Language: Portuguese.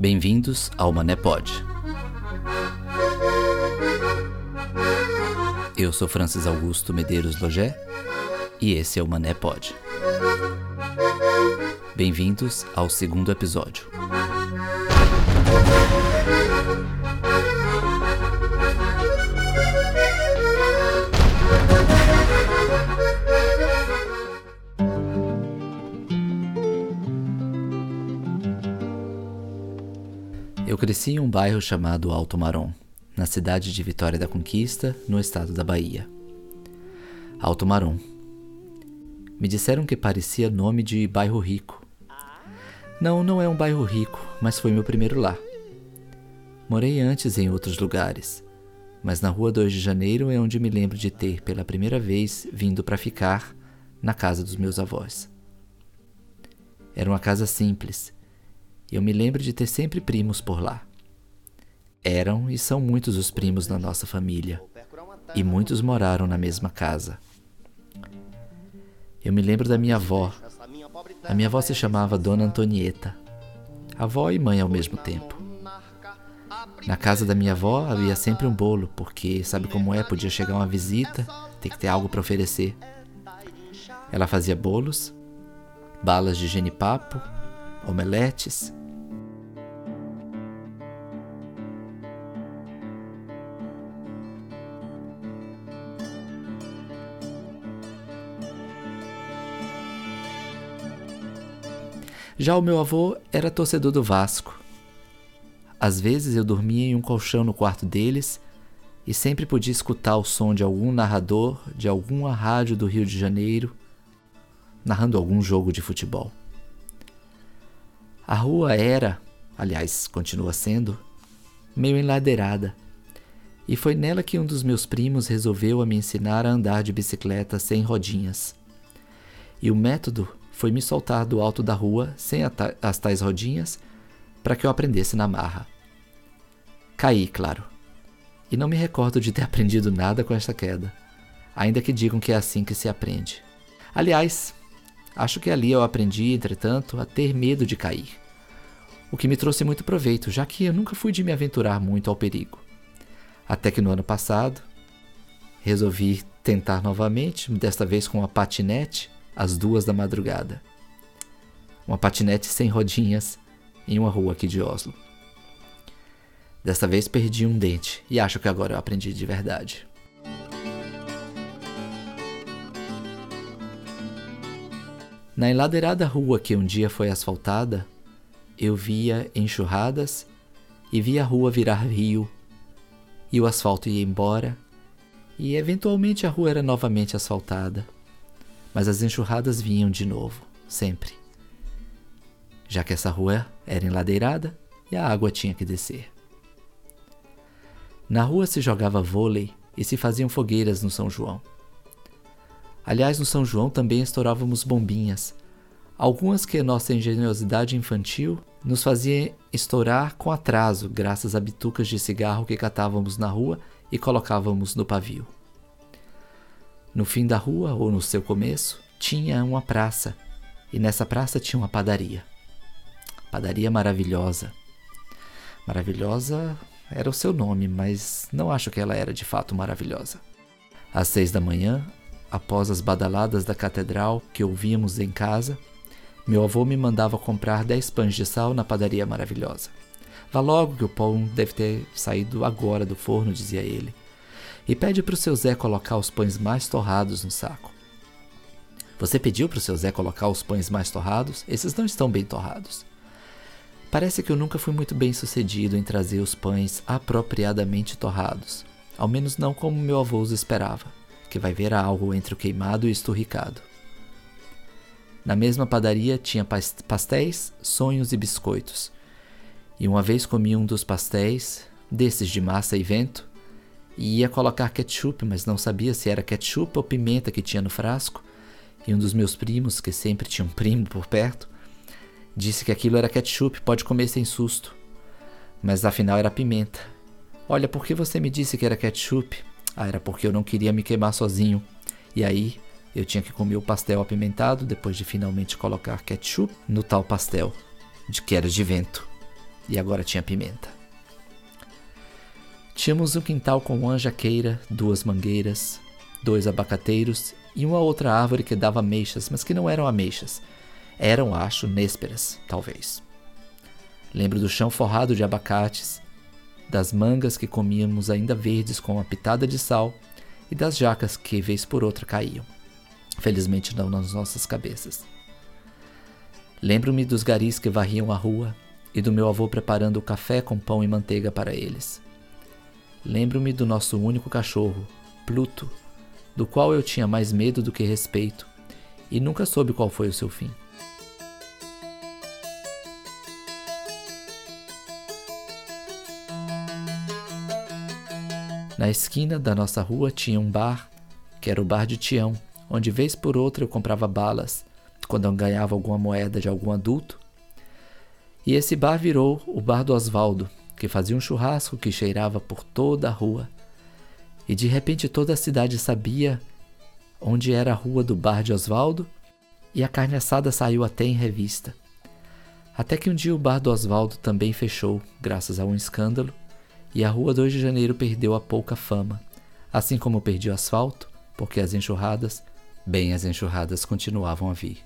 Bem-vindos ao Mané Pod. Eu sou Francis Augusto Medeiros Logé e esse é o Mané Pod. Bem-vindos ao segundo episódio. Eu cresci em um bairro chamado Alto Marom, na cidade de Vitória da Conquista, no estado da Bahia. Alto Marom. Me disseram que parecia nome de bairro rico. Não, não é um bairro rico, mas foi meu primeiro lar. Morei antes em outros lugares, mas na rua 2 de Janeiro é onde me lembro de ter pela primeira vez vindo para ficar na casa dos meus avós. Era uma casa simples eu me lembro de ter sempre primos por lá. Eram e são muitos os primos na nossa família, e muitos moraram na mesma casa. Eu me lembro da minha avó. A minha avó se chamava Dona Antonieta, avó e mãe ao mesmo tempo. Na casa da minha avó havia sempre um bolo, porque sabe como é, podia chegar uma visita, tem que ter algo para oferecer. Ela fazia bolos, balas de genipapo, omeletes Já o meu avô era torcedor do Vasco. Às vezes eu dormia em um colchão no quarto deles e sempre podia escutar o som de algum narrador de alguma rádio do Rio de Janeiro narrando algum jogo de futebol. A rua era, aliás, continua sendo, meio enladeirada. E foi nela que um dos meus primos resolveu a me ensinar a andar de bicicleta sem rodinhas. E o método foi me soltar do alto da rua sem as tais rodinhas para que eu aprendesse na marra. Caí, claro. E não me recordo de ter aprendido nada com esta queda, ainda que digam que é assim que se aprende. Aliás, acho que ali eu aprendi, entretanto, a ter medo de cair. O que me trouxe muito proveito, já que eu nunca fui de me aventurar muito ao perigo. Até que no ano passado, resolvi tentar novamente, desta vez com uma patinete, às duas da madrugada. Uma patinete sem rodinhas em uma rua aqui de Oslo. Desta vez perdi um dente e acho que agora eu aprendi de verdade. Na enladeirada rua que um dia foi asfaltada, eu via enxurradas e via a rua virar rio, e o asfalto ia embora, e eventualmente a rua era novamente asfaltada mas as enxurradas vinham de novo, sempre. Já que essa rua era enladeirada e a água tinha que descer. Na rua se jogava vôlei e se faziam fogueiras no São João. Aliás, no São João também estourávamos bombinhas, algumas que nossa engenhosidade infantil nos fazia estourar com atraso, graças a bitucas de cigarro que catávamos na rua e colocávamos no pavio. No fim da rua, ou no seu começo, tinha uma praça, e nessa praça tinha uma padaria. Padaria maravilhosa. Maravilhosa era o seu nome, mas não acho que ela era de fato maravilhosa. Às seis da manhã, após as badaladas da catedral que ouvíamos em casa, meu avô me mandava comprar dez pães de sal na padaria maravilhosa. Vá logo que o pão deve ter saído agora do forno, dizia ele e pede para o seu Zé colocar os pães mais torrados no saco. Você pediu para o seu Zé colocar os pães mais torrados? Esses não estão bem torrados. Parece que eu nunca fui muito bem sucedido em trazer os pães apropriadamente torrados, ao menos não como meu avô os esperava, que vai ver algo entre o queimado e o esturricado. Na mesma padaria tinha pastéis, sonhos e biscoitos. E uma vez comi um dos pastéis, desses de massa e vento, e ia colocar ketchup, mas não sabia se era ketchup ou pimenta que tinha no frasco. E um dos meus primos, que sempre tinha um primo por perto, disse que aquilo era ketchup, pode comer sem susto. Mas afinal era pimenta. Olha, por que você me disse que era ketchup? Ah, era porque eu não queria me queimar sozinho. E aí eu tinha que comer o pastel apimentado depois de finalmente colocar ketchup no tal pastel, de que era de vento. e agora tinha pimenta. Tínhamos um quintal com anjaqueira, duas mangueiras, dois abacateiros e uma outra árvore que dava ameixas, mas que não eram ameixas. Eram, acho, nésperas, talvez. Lembro do chão forrado de abacates, das mangas que comíamos ainda verdes com uma pitada de sal e das jacas que, vez por outra, caíam. Felizmente não nas nossas cabeças. Lembro-me dos garis que varriam a rua e do meu avô preparando o café com pão e manteiga para eles. Lembro-me do nosso único cachorro, Pluto, do qual eu tinha mais medo do que respeito, e nunca soube qual foi o seu fim. Na esquina da nossa rua tinha um bar, que era o bar de Tião, onde vez por outra eu comprava balas, quando eu ganhava alguma moeda de algum adulto. E esse bar virou o bar do Osvaldo, que fazia um churrasco que cheirava por toda a rua. E de repente toda a cidade sabia onde era a rua do bar de Osvaldo, e a carne assada saiu até em revista. Até que um dia o bar do Osvaldo também fechou, graças a um escândalo, e a rua 2 de janeiro perdeu a pouca fama, assim como perdia o asfalto, porque as enxurradas, bem as enxurradas continuavam a vir.